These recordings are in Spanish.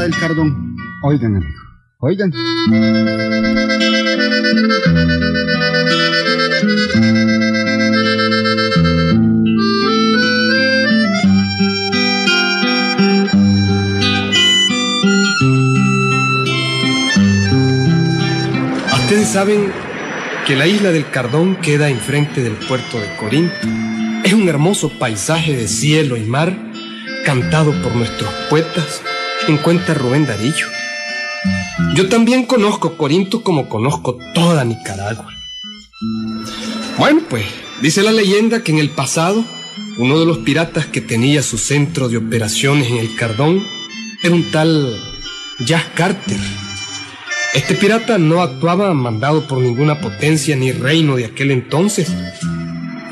del Cardón. Oigan, amigo, oigan. Ustedes saben que la isla del Cardón queda enfrente del puerto de Corinto. Es un hermoso paisaje de cielo y mar cantado por nuestros poetas en cuenta Rubén Darillo. Yo también conozco Corinto como conozco toda Nicaragua. Bueno, pues dice la leyenda que en el pasado uno de los piratas que tenía su centro de operaciones en el Cardón era un tal Jack Carter. Este pirata no actuaba mandado por ninguna potencia ni reino de aquel entonces.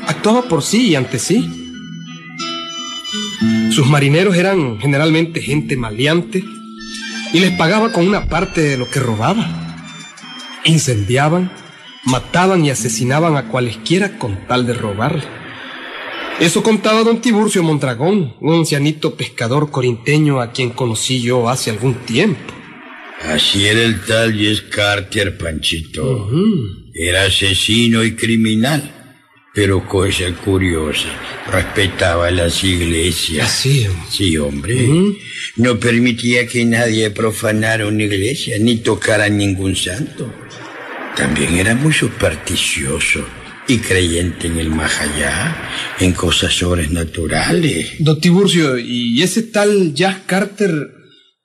Actuaba por sí y ante sí. Sus marineros eran generalmente gente maleante y les pagaba con una parte de lo que robaba. Incendiaban, mataban y asesinaban a cualesquiera con tal de robarle. Eso contaba don Tiburcio Mondragón, un ancianito pescador corinteño a quien conocí yo hace algún tiempo. Así era el tal Jess Carter, Panchito. Era asesino y criminal. Pero cosa curiosa, respetaba las iglesias. Así. Sí, hombre. No permitía que nadie profanara una iglesia ni tocara ningún santo. También era muy supersticioso y creyente en el más allá, en cosas sobrenaturales. Don Tiburcio, ¿y ese tal Jack Carter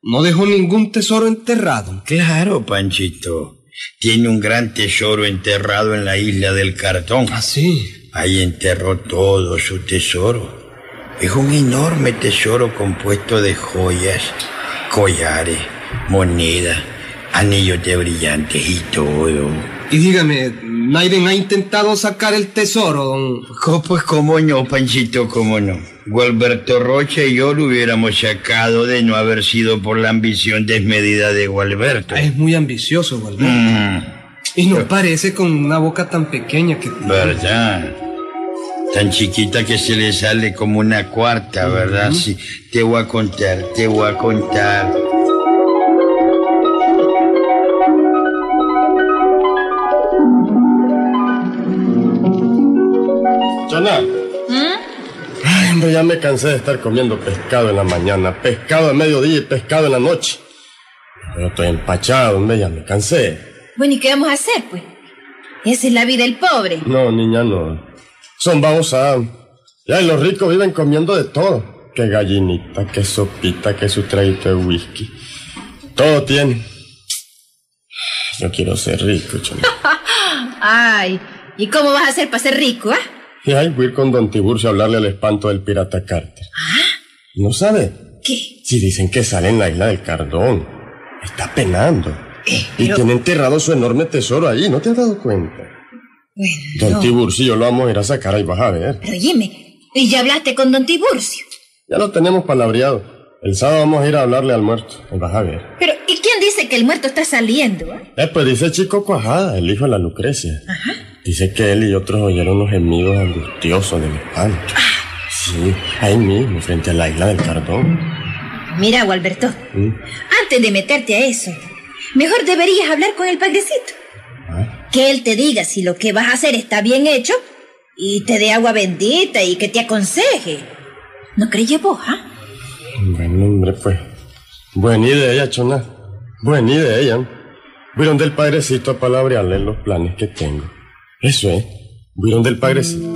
no dejó ningún tesoro enterrado? Claro, Panchito. Tiene un gran tesoro enterrado en la isla del Cartón. ¿Ah, sí? Ahí enterró todo su tesoro. Es un enorme tesoro compuesto de joyas, collares, monedas, anillos de brillantes y todo. Y dígame, ¿Naiden ha intentado sacar el tesoro, don...? pues cómo no, Panchito, cómo no. Gualberto Rocha y yo lo hubiéramos sacado de no haber sido por la ambición desmedida de Gualberto. es muy ambicioso, Gualberto. Mm. Y no parece con una boca tan pequeña que... ¿Verdad? Tan chiquita que se le sale como una cuarta, ¿verdad? Sí, te voy a contar, te voy a contar. Chana. ¿Mm? Ay, hombre, ya me cansé de estar comiendo pescado en la mañana, pescado a mediodía y pescado en la noche. Pero estoy empachado, hombre, ya me cansé. Bueno, ¿y qué vamos a hacer, pues? Esa es la vida del pobre. No, niña, no. Son babosadas. Ya, y los ricos viven comiendo de todo. Que gallinita, que sopita, que su traguito de whisky. Todo tiene. Yo quiero ser rico, chama. Ay, ¿y cómo vas a hacer para ser rico, ah? Y ay, voy a ir con don Tiburcio a hablarle al espanto del pirata Carter. ¿Ah? ¿No sabe? ¿Qué? Si dicen que sale en la isla del Cardón. Está penando. Eh, y tiene enterrado su enorme tesoro ahí, ¿no te has dado cuenta? Don Tiburcio lo vamos a ir a sacar ahí, vas a ver. Pero dime, ¿y ya hablaste con don Tiburcio? Ya lo tenemos palabreado. El sábado vamos a ir a hablarle al muerto, vas a ver. Pero, ¿y quién dice que el muerto está saliendo? Eh, eh pues dice Chico Cuajada, el hijo de la Lucrecia. Ajá. Dice que él y otros oyeron unos gemidos angustiosos de espanto. Ah. Sí, ahí mismo, frente a la isla del Cardón. Mira, Gualberto, ¿Mm? antes de meterte a eso, mejor deberías hablar con el padrecito. Que él te diga si lo que vas a hacer está bien hecho y te dé agua bendita y que te aconseje. ¿No crees vos, ah? Bueno, hombre, pues. Buena idea, chona. Buena idea. Voy donde el padrecito a palabrearle los planes que tengo. Eso es. Voy donde el padrecito.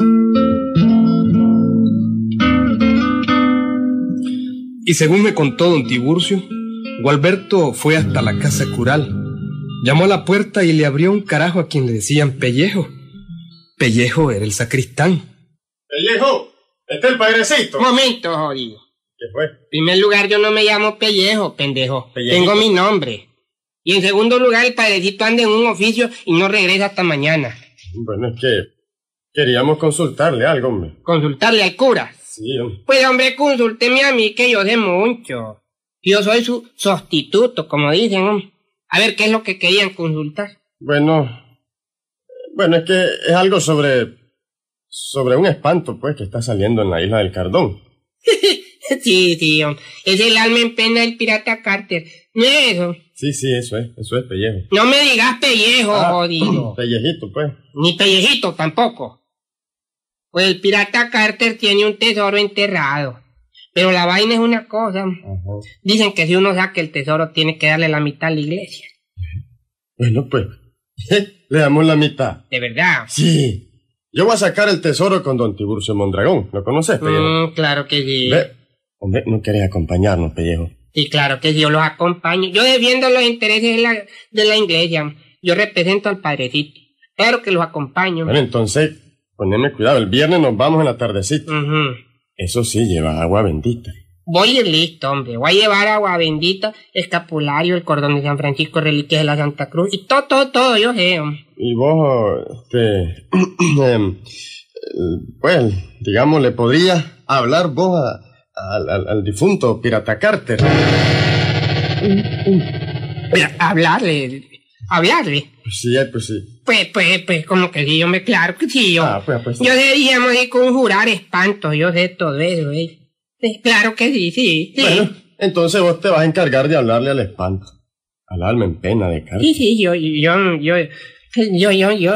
Y según me contó don Tiburcio, Gualberto fue hasta la casa cural Llamó a la puerta y le abrió un carajo a quien le decían Pellejo. Pellejo era el sacristán. Pellejo, este es el padrecito. Momento, jodido. ¿Qué fue? En primer lugar, yo no me llamo Pellejo, pendejo. Tengo mi nombre. Y en segundo lugar, el padrecito anda en un oficio y no regresa hasta mañana. Bueno, es que queríamos consultarle algo, hombre. ¿Consultarle al cura? Sí, hombre. Pues, hombre, consúlteme a mí que yo sé mucho. Yo soy su sustituto, como dicen, hombre. A ver, ¿qué es lo que querían consultar? Bueno, bueno, es que es algo sobre, sobre un espanto, pues, que está saliendo en la isla del Cardón. Sí, sí, hombre. Es el alma en pena del pirata Carter. ¿No es eso? Sí, sí, eso es, eso es pellejo. No me digas pellejo, Ah, jodido. Pellejito, pues. Ni pellejito tampoco. Pues el pirata Carter tiene un tesoro enterrado. Pero la vaina es una cosa. Dicen que si uno saca el tesoro tiene que darle la mitad a la iglesia. Bueno, pues. Le damos la mitad. De verdad. Sí. Yo voy a sacar el tesoro con don Tiburcio Mondragón. ¿Lo conoces, pellejo? Mm, claro que sí. Ve. Hombre, no querés acompañarnos, pellejo. Sí, claro que sí, yo los acompaño. Yo defiendo los intereses de la, de la iglesia. Yo represento al padrecito. Claro que los acompaño. Bueno, entonces, poneme cuidado. El viernes nos vamos en la tardecita. Ujú. Eso sí, lleva agua bendita. Voy a ir listo, hombre. Voy a llevar agua bendita, escapulario, el cordón de San Francisco, reliquias de la Santa Cruz y todo, todo, todo, yo sé. hombre. Y vos, este, em, eh, pues, digamos, le podrías hablar vos a- al, al- al difunto Pirata Carter. Mira, hablarle, hablarle. Pues sí, pues sí. Pues, pues, pues, como que sí, hombre, claro que sí, yo. Ah, pues, pues. Yo sé, digamos, de conjurar espantos, yo sé todo eso, ¿eh? Claro que sí, sí, sí. Bueno, entonces vos te vas a encargar de hablarle al espanto. Al alma en pena de Carter. Sí, sí, yo, yo, yo, yo, yo, yo,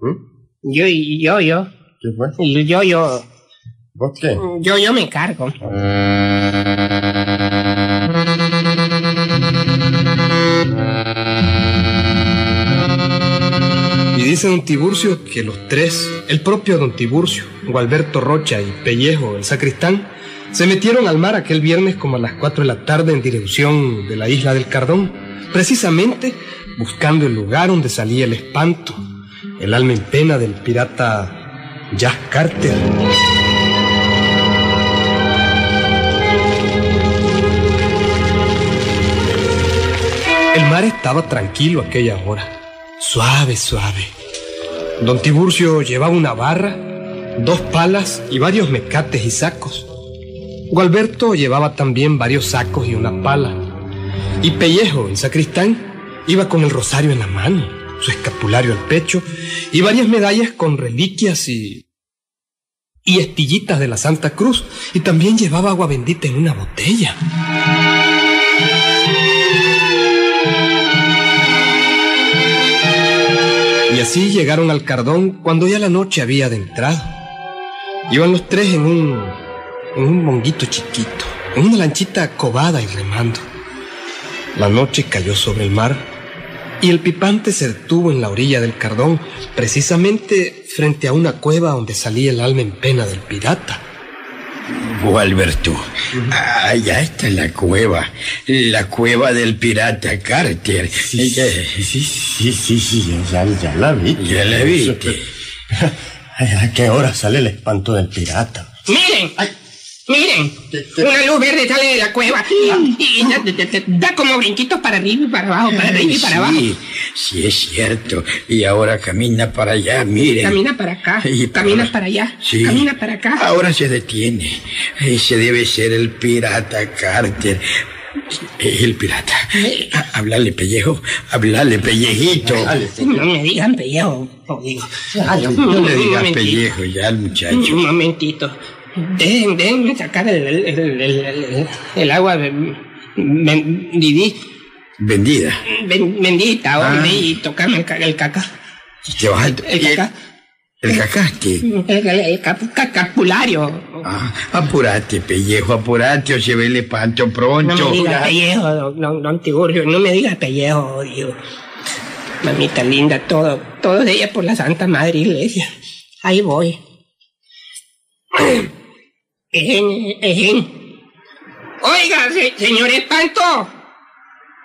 ¿Mm? yo, yo, yo, ¿Qué fue? yo, yo, ¿Vos qué? yo, yo me encargo. Y dice don Tiburcio que los tres, el propio don Tiburcio, Gualberto Rocha y Pellejo, el sacristán, se metieron al mar aquel viernes como a las 4 de la tarde en dirección de la isla del Cardón, precisamente buscando el lugar donde salía el espanto, el alma en pena del pirata Jack Carter. El mar estaba tranquilo aquella hora, suave, suave. Don Tiburcio llevaba una barra, dos palas y varios mecates y sacos. Gualberto llevaba también varios sacos y una pala. Y Pellejo, el sacristán, iba con el rosario en la mano, su escapulario al pecho y varias medallas con reliquias y y estillitas de la Santa Cruz y también llevaba agua bendita en una botella. Así llegaron al Cardón cuando ya la noche había adentrado. Iban los tres en un, en un monguito chiquito, en una lanchita cobada y remando. La noche cayó sobre el mar y el pipante se detuvo en la orilla del Cardón, precisamente frente a una cueva donde salía el alma en pena del pirata. Gualberto, allá está la cueva, la cueva del pirata Carter. Sí, Ya- sí, sí, sí, sí, ya, ya la vi. Ya la viste. ¿A qué hora sale el espanto del pirata? Miren, Ay. Miren, una luz verde sale de la cueva y, y da, da- da- da como brinquitos para arriba y para abajo, para arriba y para abajo. Sí, sí es cierto. Y ahora camina para allá, miren. Camina para acá, Y camina para allá, Sí. camina para acá. Ahora se detiene. Ese debe ser el pirata Carter. El pirata. Ha- Háblale, pellejo. Háblale, pellejito. No me digan pellejo. No le Un digas pellejo ya al Un muchacho. momentito. Déjenme sacar el, el, el, el- el- el agua ben- ben- didi- Vendida. ben- bendita Ah. hombre, y tocarme el, ca- el caca. Te vas a- El caca. El cacaste. El, el, el cap- cacapulario. Ah, apurate, pellejo, apurate o se ve el espanto No pronto. me digas pellejo, don, don, don Tiburcio, no me digas pellejo, digo. Mamita linda, todo, todo de ella por la Santa Madre Iglesia. Ahí voy. Oiga, se- señor Espanto,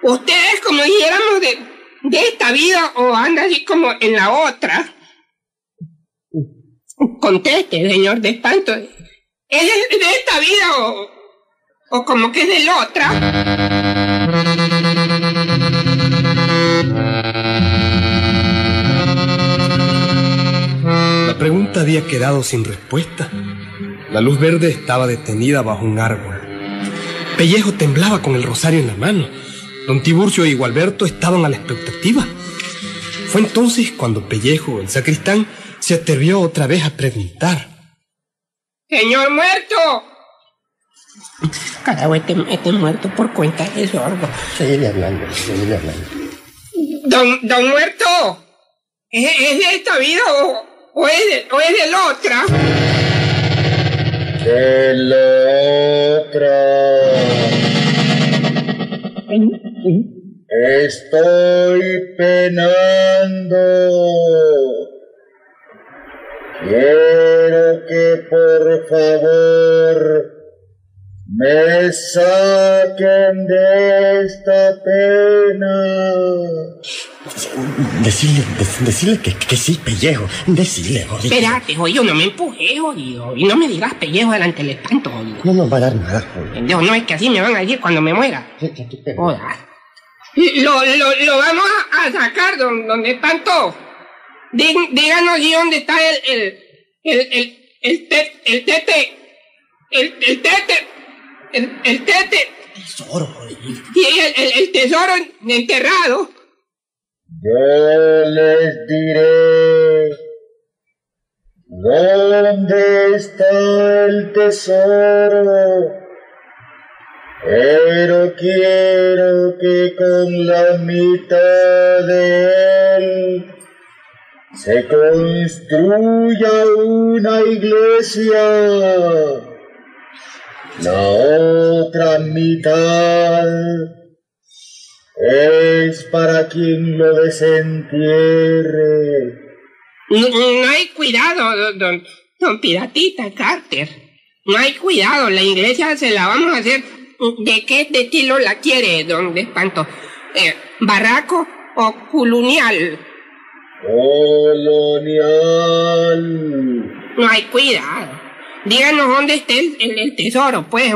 ustedes como dijéramos de, de esta vida o anda así como en la otra. Conteste, señor de Espanto. ¿Es de de esta vida o, o como que es de la otra? La pregunta había quedado sin respuesta. La luz verde estaba detenida bajo un árbol. Pellejo temblaba con el rosario en la mano. Don Tiburcio y Gualberto estaban a la expectativa. Fue entonces cuando Pellejo, el sacristán, se atrevió otra vez a preguntar. Señor muerto, Carajo, este, este muerto por cuenta de hablando, hablando. Don, don muerto, ¿es, es de esta vida o, o, es de, o es de la otra? De la otra. Estoy penando. Quiero que por favor me saquen de esta pena. Decirle, dec- decirle que, que sí, pellejo. Decirle, jodido. Espérate, jodido, no me empujes, jodido. Y no me digas pellejo delante del espanto, jodido. No nos va a dar nada, jodido. Pendejo, no es que así me van a decir cuando me muera. Joda. Lo, lo, lo vamos a, sacar don, donde están todos. Dí- díganos y dónde está el, el, el, el, el, te- el tete, el, el tete, el, el tete Tesoro, jodido. y el, el, el tesoro enterrado. Yo les diré dónde está el tesoro. Pero quiero que con la mitad de él se construya una iglesia. La otra mitad es para quien lo desentierre. No, hay cuidado, don, don, Piratita Carter. No hay cuidado, la iglesia se la vamos a hacer. ¿De qué estilo la quiere, don de espanto? Eh, ¿Barraco o colonial? Colonial. No hay cuidado. Díganos dónde está el, el- el tesoro, pues.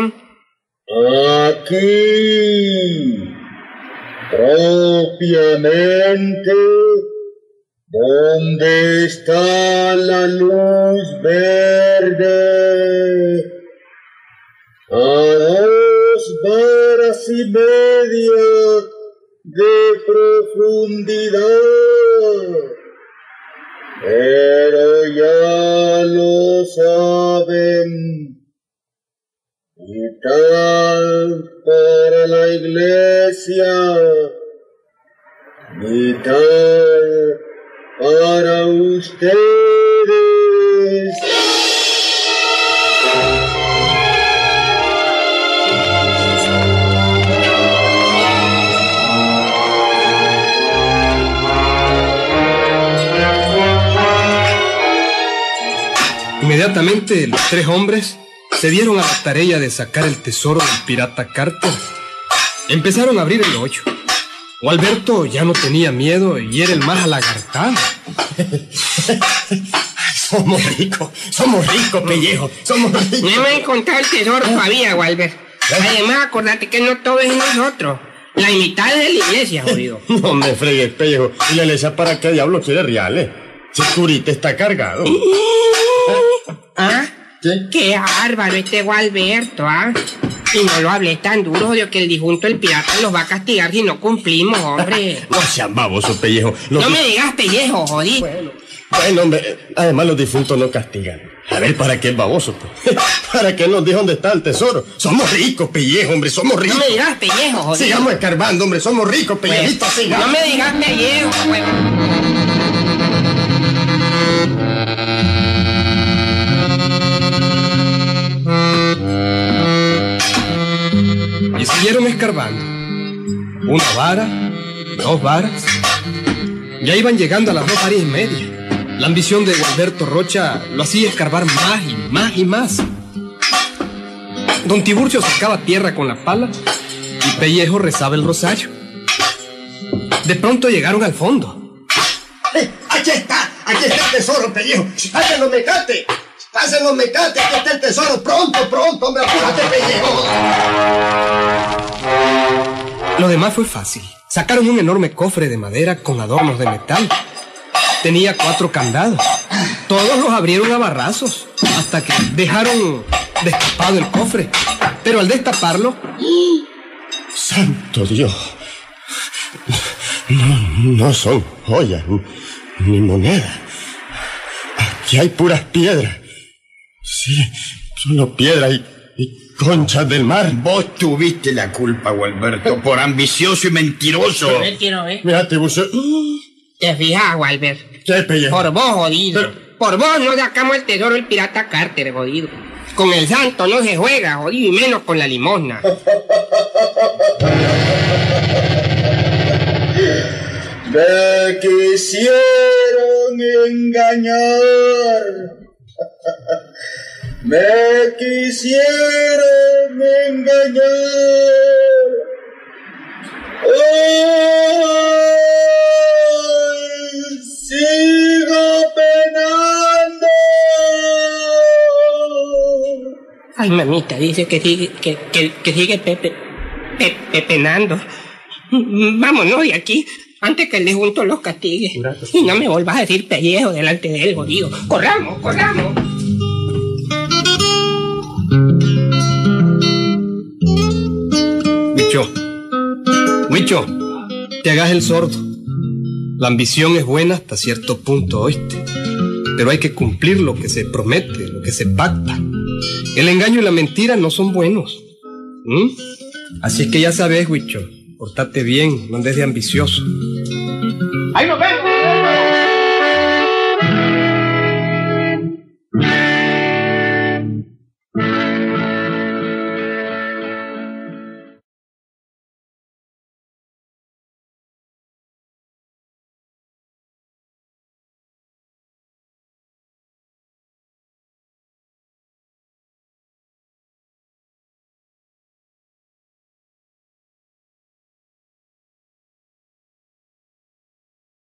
Aquí. Propiamente. ¿Dónde está la luz verde? A dos varas y media de profundidad. Pero ya lo saben. Mitad para la iglesia, mitad para ustedes. Inmediatamente los tres hombres se dieron a la tarea de sacar el tesoro del pirata Carter. Empezaron a abrir el hoyo. O Alberto ya no tenía miedo y era el más alagartado. Somos ricos, somos ricos, pellejo. Somos No ricos. hemos encontrado el tesoro todavía, Walter. Además, acordate que no todo es nosotros. La mitad es de la iglesia, jodido. No me fregues, pellejo. ¿Y la iglesia para qué diablo quiere reales? Si Curita está cargado. ¿Ah? ¿Qué? Qué bárbaro este Gualberto, ¿ah? Y no lo hablé tan duro, de que el difunto el pirata los va a castigar si no cumplimos, hombre. No sean baboso, pellejo. Los No me digas pellejo, jodí. Bueno, hombre, además los difuntos no castigan. A ver, ¿para qué el baboso? pues? ¿Para qué nos dijo dónde está el tesoro? Somos ricos, pellejo, hombre, somos No ricos. me digas pellejo, jodí. Sigamos escarbando, hombre, somos ricos, Pues, pellejito, no sigamos. me digas pellejo, pues. Siguieron escarbando. Una vara, dos varas. Ya iban llegando a las dos varas y media. La ambición de Alberto Rocha lo hacía escarbar más y más y más. Don Tiburcio sacaba tierra con la pala y Pellejo rezaba el rosario. De pronto llegaron al fondo. Eh, aquí está, aquí está el tesoro, pellejo. ¡Hacen los mecates! ¡Hacen los mecates! Aquí está el tesoro. Pronto, pronto, hombre, apúrate, pellejo. Lo demás fue fácil. Sacaron un enorme cofre de madera con adornos de metal. Tenía cuatro candados. Todos los abrieron a barrazos hasta que dejaron destapado el cofre. Pero al destaparlo, Santo Dios. No, no son joyas ni, monedas. Aquí hay puras piedras. Sí, solo piedras y, Y concha del mar. Vos tuviste la culpa, Gualberto, por ambicioso y mentiroso. A ver, quiero ver. Mira, te buceo. ¿Te fijas, Walbert? Por vos, jodido. Pero- Por vos no sacamos el tesoro del pirata Carter, jodido. Con el santo no se juega, jodido, y menos con la limosna. Me quisieron engañar. Me quisieron engañar. Hoy sigo penando. Ay, mamita, dice que sigue, que, que, que sigue Pepe, Pepe penando. Vámonos de aquí, antes que el junto los castigue. Y no me vuelvas a decir pellejo delante de él, jodido. Corramos, corramos. Huicho, te hagas el sordo. La ambición es buena hasta cierto punto, oíste. Pero hay que cumplir lo que se promete, lo que se pacta. El engaño y la mentira no son buenos. ¿Mm? Así que ya sabes, Huicho, portate bien, no andes de ambicioso.